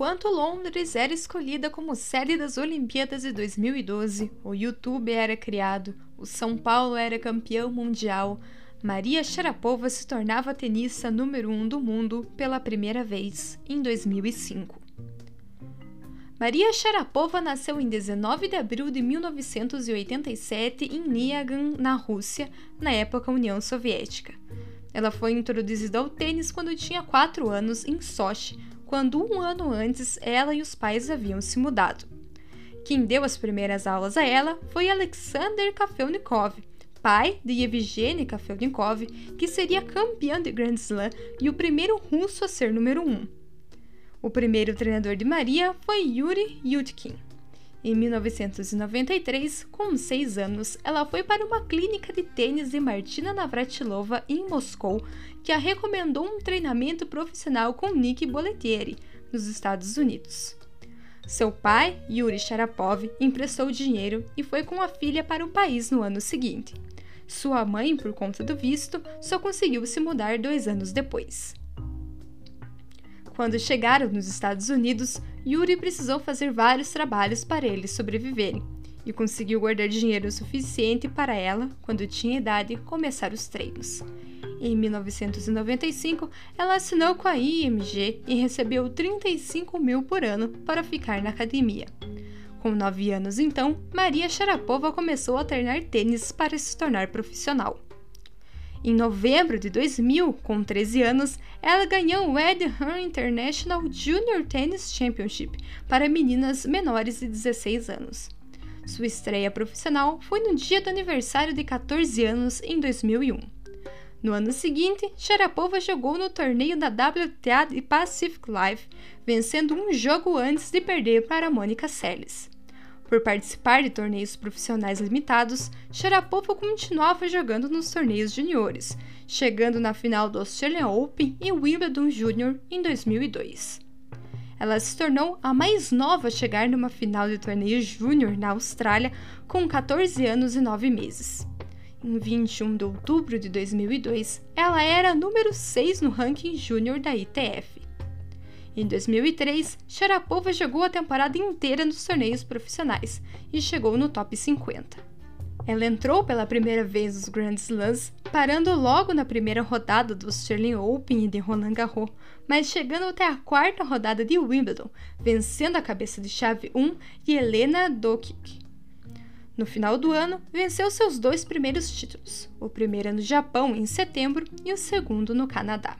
Enquanto Londres era escolhida como sede das Olimpíadas de 2012, o YouTube era criado, o São Paulo era campeão mundial, Maria Sharapova se tornava tenista número 1 um do mundo pela primeira vez, em 2005. Maria Sharapova nasceu em 19 de abril de 1987 em Nyagan, na Rússia, na época União Soviética. Ela foi introduzida ao tênis quando tinha 4 anos em Sochi, quando um ano antes ela e os pais haviam se mudado. Quem deu as primeiras aulas a ela foi Alexander Kafelnikov, pai de Evgeny Kafelnikov, que seria campeão de Grand Slam e o primeiro russo a ser número 1. O primeiro treinador de Maria foi Yuri Yutkin. Em 1993, com seis anos, ela foi para uma clínica de tênis de Martina Navratilova em Moscou, que a recomendou um treinamento profissional com Nick Bollettieri, nos Estados Unidos. Seu pai, Yuri Sharapov, emprestou dinheiro e foi com a filha para o país no ano seguinte. Sua mãe, por conta do visto, só conseguiu se mudar dois anos depois. Quando chegaram nos Estados Unidos, Yuri precisou fazer vários trabalhos para eles sobreviverem e conseguiu guardar dinheiro suficiente para ela, quando tinha idade, começar os treinos. Em 1995, ela assinou com a IMG e recebeu 35 mil por ano para ficar na academia. Com 9 anos, então, Maria Sharapova começou a treinar tênis para se tornar profissional. Em novembro de 2000, com 13 anos, ela ganhou o Ed Hearn International Junior Tennis Championship para meninas menores de 16 anos. Sua estreia profissional foi no dia do aniversário de 14 anos em 2001. No ano seguinte, Sharapova jogou no torneio da WTA de Pacific Live, vencendo um jogo antes de perder para Mônica Seles. Por participar de torneios profissionais limitados, Sharapova continuava jogando nos torneios juniores, chegando na final do Australian Open e Wimbledon Junior em 2002. Ela se tornou a mais nova a chegar numa final de torneio júnior na Austrália com 14 anos e 9 meses. Em 21 de outubro de 2002, ela era número 6 no ranking júnior da ITF. Em 2003, Sharapova jogou a temporada inteira nos torneios profissionais e chegou no top 50. Ela entrou pela primeira vez nos Grand Slams, parando logo na primeira rodada do Australian Open e de Roland Garros, mas chegando até a quarta rodada de Wimbledon, vencendo a cabeça de chave 1 de Helena Dokic. No final do ano, venceu seus dois primeiros títulos, o primeiro no Japão em setembro e o segundo no Canadá.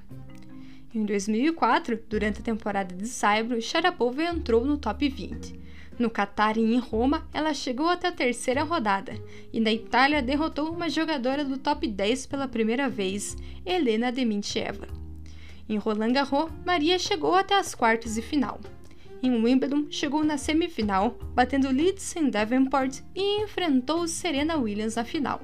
Em 2004, durante a temporada de Saibro, Sharapova entrou no top 20. No Qatar e em Roma, ela chegou até a terceira rodada, e na Itália derrotou uma jogadora do top 10 pela primeira vez, Helena Dementieva. Em Roland Garros, Maria chegou até as quartas de final. Em Wimbledon, chegou na semifinal, batendo Lidsen Davenport e enfrentou Serena Williams na final.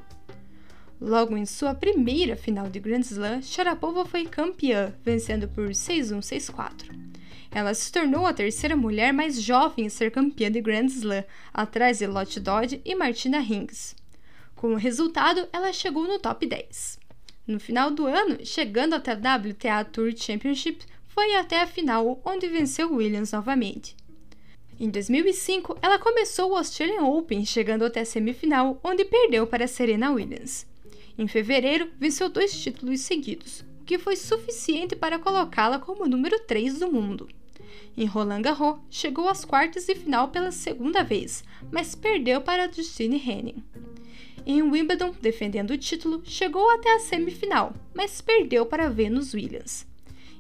Logo em sua primeira final de Grand Slam, Sharapova foi campeã, vencendo por 6-1, 6-4. Ela se tornou a terceira mulher mais jovem a ser campeã de Grand Slam, atrás de Lotte Dodge e Martina Hingis. Com o resultado, ela chegou no top 10. No final do ano, chegando até a WTA Tour Championship, foi até a final, onde venceu Williams novamente. Em 2005, ela começou o Australian Open, chegando até a semifinal, onde perdeu para Serena Williams. Em fevereiro, venceu dois títulos seguidos, o que foi suficiente para colocá-la como número 3 do mundo. Em Roland Garros, chegou às quartas de final pela segunda vez, mas perdeu para Justine Henin. Em Wimbledon, defendendo o título, chegou até a semifinal, mas perdeu para Venus Williams.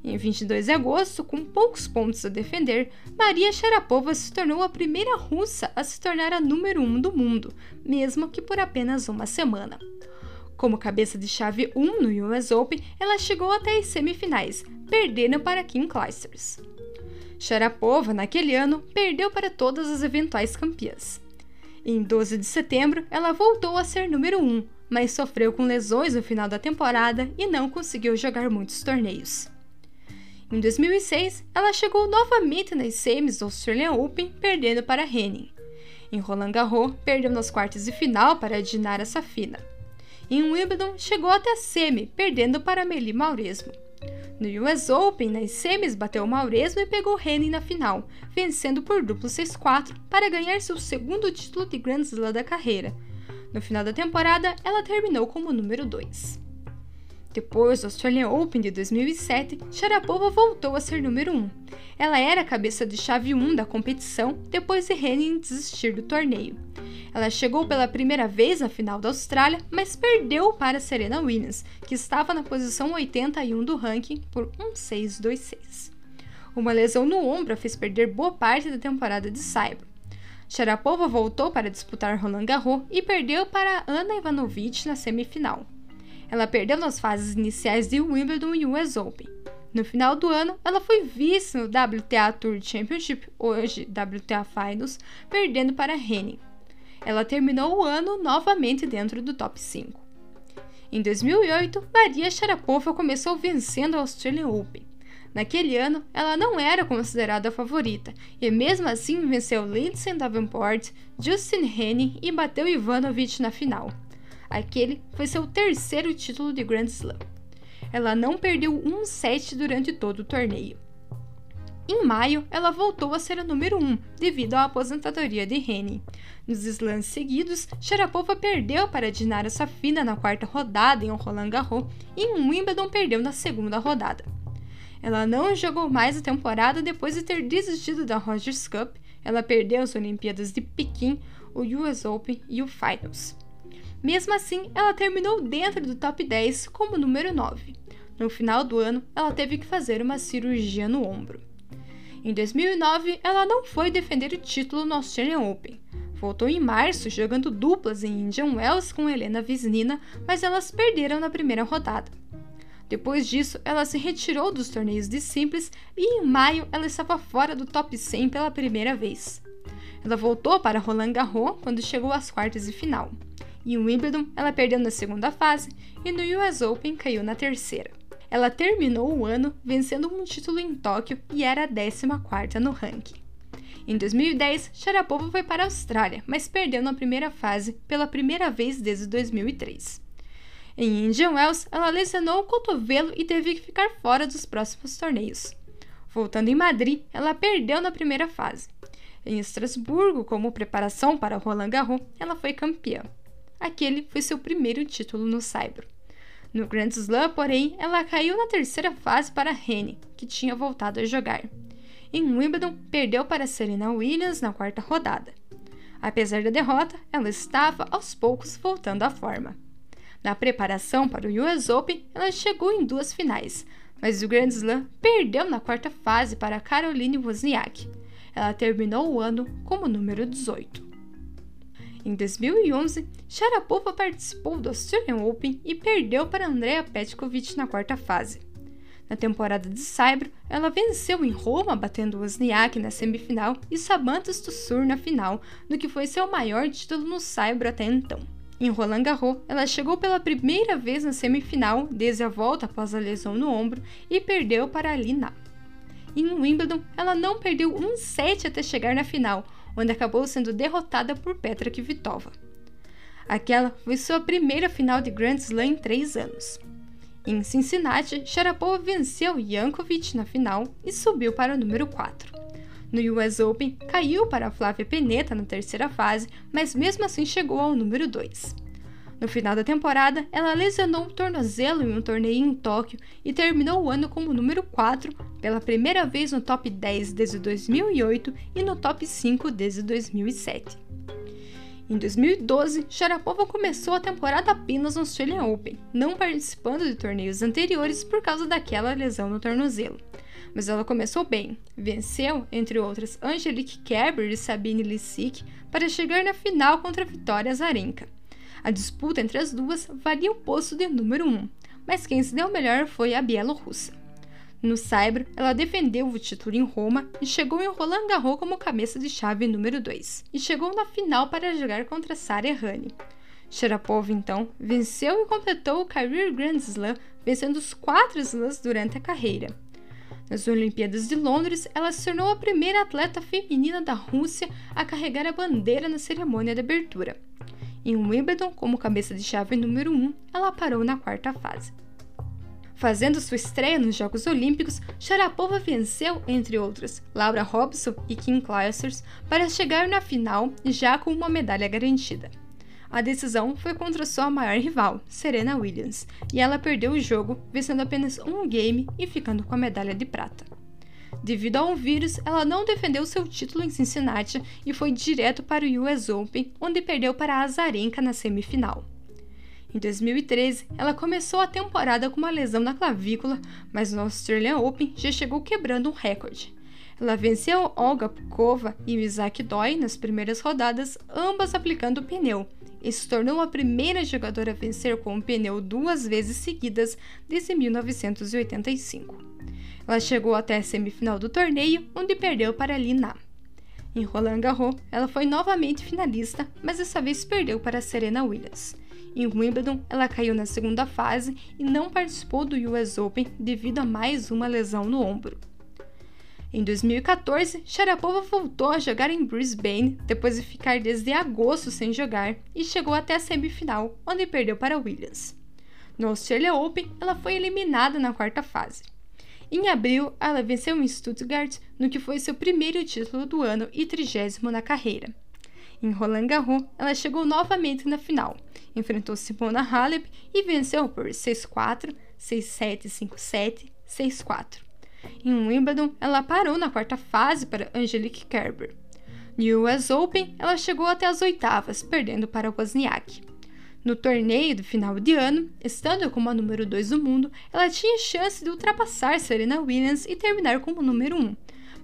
Em 22 de agosto, com poucos pontos a defender, Maria Sharapova se tornou a primeira russa a se tornar a número 1 um do mundo, mesmo que por apenas uma semana. Como cabeça de chave 1 no US Open, ela chegou até as semifinais, perdendo para Kim Clijsters. Sharapova, naquele ano, perdeu para todas as eventuais campeãs. Em 12 de setembro, ela voltou a ser número 1, mas sofreu com lesões no final da temporada e não conseguiu jogar muitos torneios. Em 2006, ela chegou novamente nas semis do Australian Open, perdendo para Henning. Em Roland Garros, perdeu nas quartas de final para Dinara Safina. Em Wimbledon, chegou até a semi, perdendo para Meli Mauresmo. No US Open, nas semis, bateu Mauresmo e pegou Henning na final, vencendo por duplo 6-4 para ganhar seu segundo título de Grand Slam da carreira. No final da temporada, ela terminou como número 2. Depois do Australian Open de 2007, Sharapova voltou a ser número 1. Ela era a cabeça de chave 1 da competição depois de Henning desistir do torneio. Ela chegou pela primeira vez à final da Austrália, mas perdeu para Serena Williams, que estava na posição 81 do ranking por 1-6-2-6. Uma lesão no ombro a fez perder boa parte da temporada de Saibro. Sharapova voltou para disputar Roland Garros e perdeu para Ana Ivanovic na semifinal. Ela perdeu nas fases iniciais de Wimbledon e US Open. No final do ano, ela foi vice no WTA Tour Championship, hoje WTA Finals, perdendo para Henning. Ela terminou o ano novamente dentro do top 5. Em 2008, Maria Sharapova começou vencendo a Australian Open. Naquele ano, ela não era considerada a favorita, e mesmo assim venceu Lindsay Davenport, Justin Henning e bateu Ivanovic na final. Aquele foi seu terceiro título de Grand Slam. Ela não perdeu um set durante todo o torneio. Em maio, ela voltou a ser a número 1 um, devido à aposentadoria de Henning. Nos slams seguidos, Sharapova perdeu para Dinara Safina na quarta rodada em Roland Garros e em Wimbledon perdeu na segunda rodada. Ela não jogou mais a temporada depois de ter desistido da Rogers Cup. Ela perdeu as Olimpíadas de Pequim, o US Open e o Finals. Mesmo assim, ela terminou dentro do top 10 como número 9. No final do ano, ela teve que fazer uma cirurgia no ombro. Em 2009, ela não foi defender o título no Australian Open. Voltou em março jogando duplas em Indian Wells com Helena Visnina, mas elas perderam na primeira rodada. Depois disso, ela se retirou dos torneios de simples e em maio ela estava fora do top 100 pela primeira vez. Ela voltou para Roland Garros quando chegou às quartas de final. Em Wimbledon, ela perdeu na segunda fase e no US Open caiu na terceira. Ela terminou o ano vencendo um título em Tóquio e era a 14ª no ranking. Em 2010, Sharapova foi para a Austrália, mas perdeu na primeira fase pela primeira vez desde 2003. Em Indian Wells, ela lesionou o cotovelo e teve que ficar fora dos próximos torneios. Voltando em Madrid, ela perdeu na primeira fase. Em Estrasburgo, como preparação para Roland Garros, ela foi campeã. Aquele foi seu primeiro título no Saibro. No Grand Slam, porém, ela caiu na terceira fase para Henny, que tinha voltado a jogar. Em Wimbledon, perdeu para Serena Williams na quarta rodada. Apesar da derrota, ela estava aos poucos voltando à forma. Na preparação para o US Open, ela chegou em duas finais, mas o Grand Slam perdeu na quarta fase para Caroline Wozniak. Ela terminou o ano como número 18. Em 2011, Sharapova participou do Australian Open e perdeu para Andrea Petkovic na quarta fase. Na temporada de Saibro, ela venceu em Roma, batendo Wozniak na semifinal e Sabantas Tussur na final, no que foi seu maior título no Saibro até então. Em Roland Garros, ela chegou pela primeira vez na semifinal desde a volta após a lesão no ombro e perdeu para Alina. Em Wimbledon, ela não perdeu um set até chegar na final, onde acabou sendo derrotada por Petra Kvitova. Aquela foi sua primeira final de Grand Slam em três anos. Em Cincinnati, Sharapova venceu Jankovic na final e subiu para o número 4. No US Open, caiu para Flávia Pennetta na terceira fase, mas mesmo assim chegou ao número 2. No final da temporada, ela lesionou o tornozelo em um torneio em Tóquio e terminou o ano como número 4, pela primeira vez no top 10 desde 2008 e no top 5 desde 2007. Em 2012, Sharapova começou a temporada apenas no Australian Open, não participando de torneios anteriores por causa daquela lesão no tornozelo. Mas ela começou bem, venceu, entre outras, Angelique Kerber e Sabine Lisicki para chegar na final contra Vitória Azarenka. A disputa entre as duas valia o posto de número 1, um, mas quem se deu melhor foi a bielorrussa. No Saibro, ela defendeu o título em Roma e chegou em Roland Garros como cabeça de chave número 2, e chegou na final para jogar contra Sara Errani. Sharapova, então, venceu e completou o Career Grand Slam, vencendo os quatro slams durante a carreira. Nas Olimpíadas de Londres, ela se tornou a primeira atleta feminina da Rússia a carregar a bandeira na cerimônia de abertura. Em Wimbledon, como cabeça de chave número 1, ela parou na quarta fase. Fazendo sua estreia nos Jogos Olímpicos, Sharapova venceu, entre outras, Laura Robson e Kim Clijsters para chegar na final já com uma medalha garantida. A decisão foi contra sua maior rival, Serena Williams, e ela perdeu o jogo, vencendo apenas um game e ficando com a medalha de prata. Devido a um vírus, ela não defendeu seu título em Cincinnati e foi direto para o US Open, onde perdeu para a Azarenka na semifinal. Em 2013, ela começou a temporada com uma lesão na clavícula, mas no Australian Open já chegou quebrando um recorde. Ela venceu Olga Pukova e Isaac Doi nas primeiras rodadas, ambas aplicando o pneu, e se tornou a primeira jogadora a vencer com o pneu duas vezes seguidas desde 1985. Ela chegou até a semifinal do torneio, onde perdeu para Lina. Em Roland Garros, ela foi novamente finalista, mas dessa vez perdeu para Serena Williams. Em Wimbledon, ela caiu na segunda fase e não participou do US Open devido a mais uma lesão no ombro. Em 2014, Sharapova voltou a jogar em Brisbane depois de ficar desde agosto sem jogar e chegou até a semifinal, onde perdeu para Williams. No Australia Open, ela foi eliminada na quarta fase. Em abril, ela venceu em Stuttgart, no que foi seu primeiro título do ano e trigésimo na carreira. Em Roland Garros, ela chegou novamente na final, enfrentou Simona Halep e venceu por 6-4, 6-7, 5-7, 6-4. Em Wimbledon, ela parou na quarta fase para Angelique Kerber. No US Open, ela chegou até as oitavas, perdendo para Wozniak. No torneio do final de ano, estando como a número 2 do mundo, ela tinha chance de ultrapassar Serena Williams e terminar como número 1, um,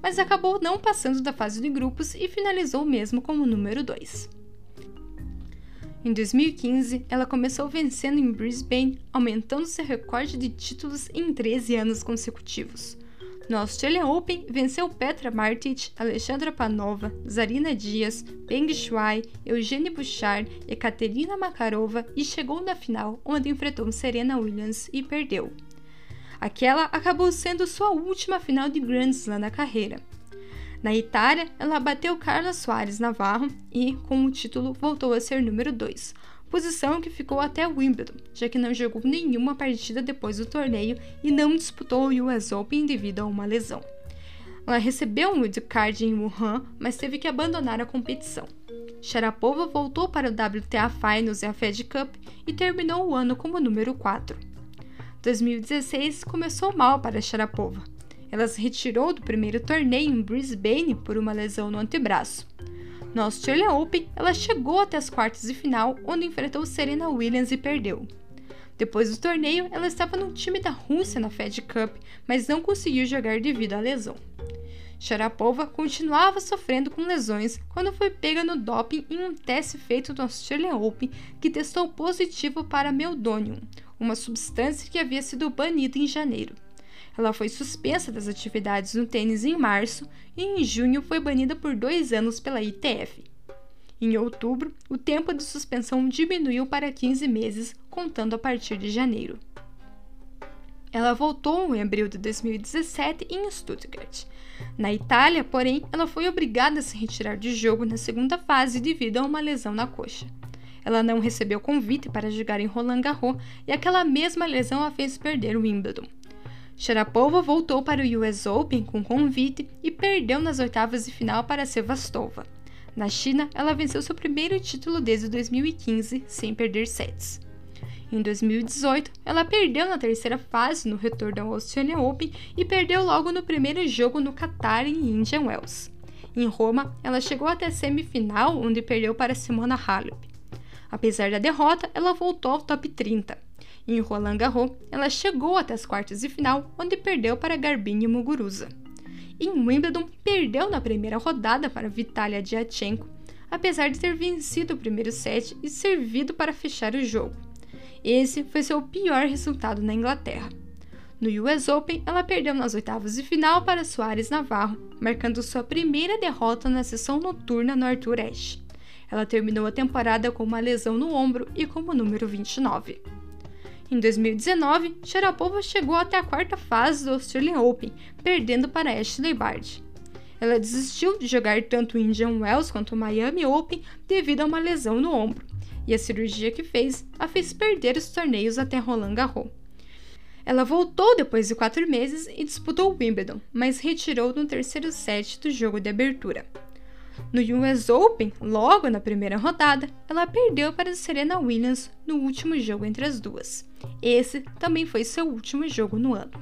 mas acabou não passando da fase de grupos e finalizou mesmo como número 2. Em 2015, ela começou vencendo em Brisbane, aumentando seu recorde de títulos em 13 anos consecutivos. No Australian Open, venceu Petra Martic, Alexandra Panova, Zarina Dias, Peng Shuai, Eugênie Bouchard, Ekaterina Makarova e chegou na final, onde enfrentou Serena Williams e perdeu. Aquela acabou sendo sua última final de Grand Slam na carreira. Na Itália, ela bateu Carla Soares Navarro e, com o título, voltou a ser número 2, posição que ficou até Wimbledon, já que não jogou nenhuma partida depois do torneio e não disputou o US Open devido a uma lesão. Ela recebeu um wildcard em Wuhan, mas teve que abandonar a competição. Sharapova voltou para o WTA Finals e a Fed Cup e terminou o ano como número 4. 2016 começou mal para Sharapova. Ela se retirou do primeiro torneio em Brisbane por uma lesão no antebraço. No Australia Open, ela chegou até as quartas de final, onde enfrentou Serena Williams e perdeu. Depois do torneio, ela estava no time da Rússia na Fed Cup, mas não conseguiu jogar devido à lesão. Sharapova continuava sofrendo com lesões quando foi pega no doping em um teste feito no Australian Open que testou positivo para meldonium, uma substância que havia sido banida em janeiro. Ela foi suspensa das atividades no tênis em março e em junho foi banida por dois anos pela ITF. Em outubro, o tempo de suspensão diminuiu para 15 meses, contando a partir de janeiro. Ela voltou em abril de 2017 em Stuttgart. Na Itália, porém, ela foi obrigada a se retirar de jogo na segunda fase devido a uma lesão na coxa. Ela não recebeu convite para jogar em Roland Garros e aquela mesma lesão a fez perder o Wimbledon. Sharapova voltou para o US Open com convite e perdeu nas oitavas de final para Sevastova. Na China, ela venceu seu primeiro título desde 2015 sem perder sets. Em 2018, ela perdeu na terceira fase no retorno ao Australian Open e perdeu logo no primeiro jogo no Qatar em Indian Wells. Em Roma, ela chegou até a semifinal, onde perdeu para Simona Halep. Apesar da derrota, ela voltou ao top 30. Em Roland Garros, ela chegou até as quartas de final, onde perdeu para Garbine Muguruza. Em Wimbledon, perdeu na primeira rodada para Vitalia Diachenko, apesar de ter vencido o primeiro set e servido para fechar o jogo. Esse foi seu pior resultado na Inglaterra. No US Open, ela perdeu nas oitavas de final para Soares Navarro, marcando sua primeira derrota na sessão noturna no Arthur Ashe. Ela terminou a temporada com uma lesão no ombro e como número 29. Em 2019, Sharapova chegou até a quarta fase do Australian Open, perdendo para Ashley Bard. Ela desistiu de jogar tanto o Indian Wells quanto o Miami Open devido a uma lesão no ombro, e a cirurgia que fez a fez perder os torneios até Roland Garros. Ela voltou depois de quatro meses e disputou Wimbledon, mas retirou no terceiro set do jogo de abertura. No US Open, logo na primeira rodada, ela perdeu para Serena Williams no último jogo entre as duas. Esse também foi seu último jogo no ano.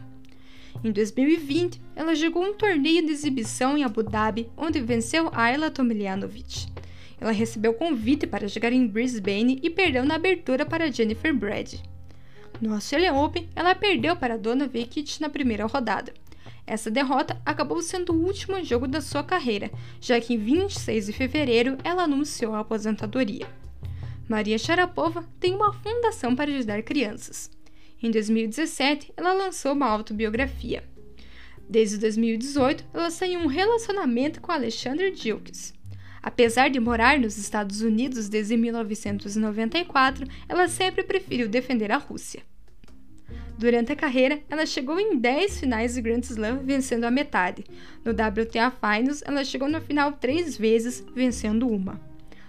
Em 2020, ela jogou um torneio de exibição em Abu Dhabi, onde venceu Ayla Tomljanovic. Ela recebeu convite para jogar em Brisbane e perdeu na abertura para Jennifer Brady. No Australian Open, ela perdeu para Donna Vekic na primeira rodada. Essa derrota acabou sendo o último jogo da sua carreira, já que em 26 de fevereiro ela anunciou a aposentadoria. Maria Sharapova tem uma fundação para ajudar crianças. Em 2017, ela lançou uma autobiografia. Desde 2018, ela está em um relacionamento com Alexander Dilkes. Apesar de morar nos Estados Unidos desde 1994, ela sempre preferiu defender a Rússia. Durante a carreira, ela chegou em 10 finais de Grand Slam, vencendo a metade. No WTA Finals, ela chegou na final três vezes, vencendo uma.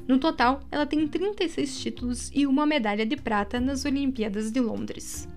No total, ela tem 36 títulos e uma medalha de prata nas Olimpíadas de Londres.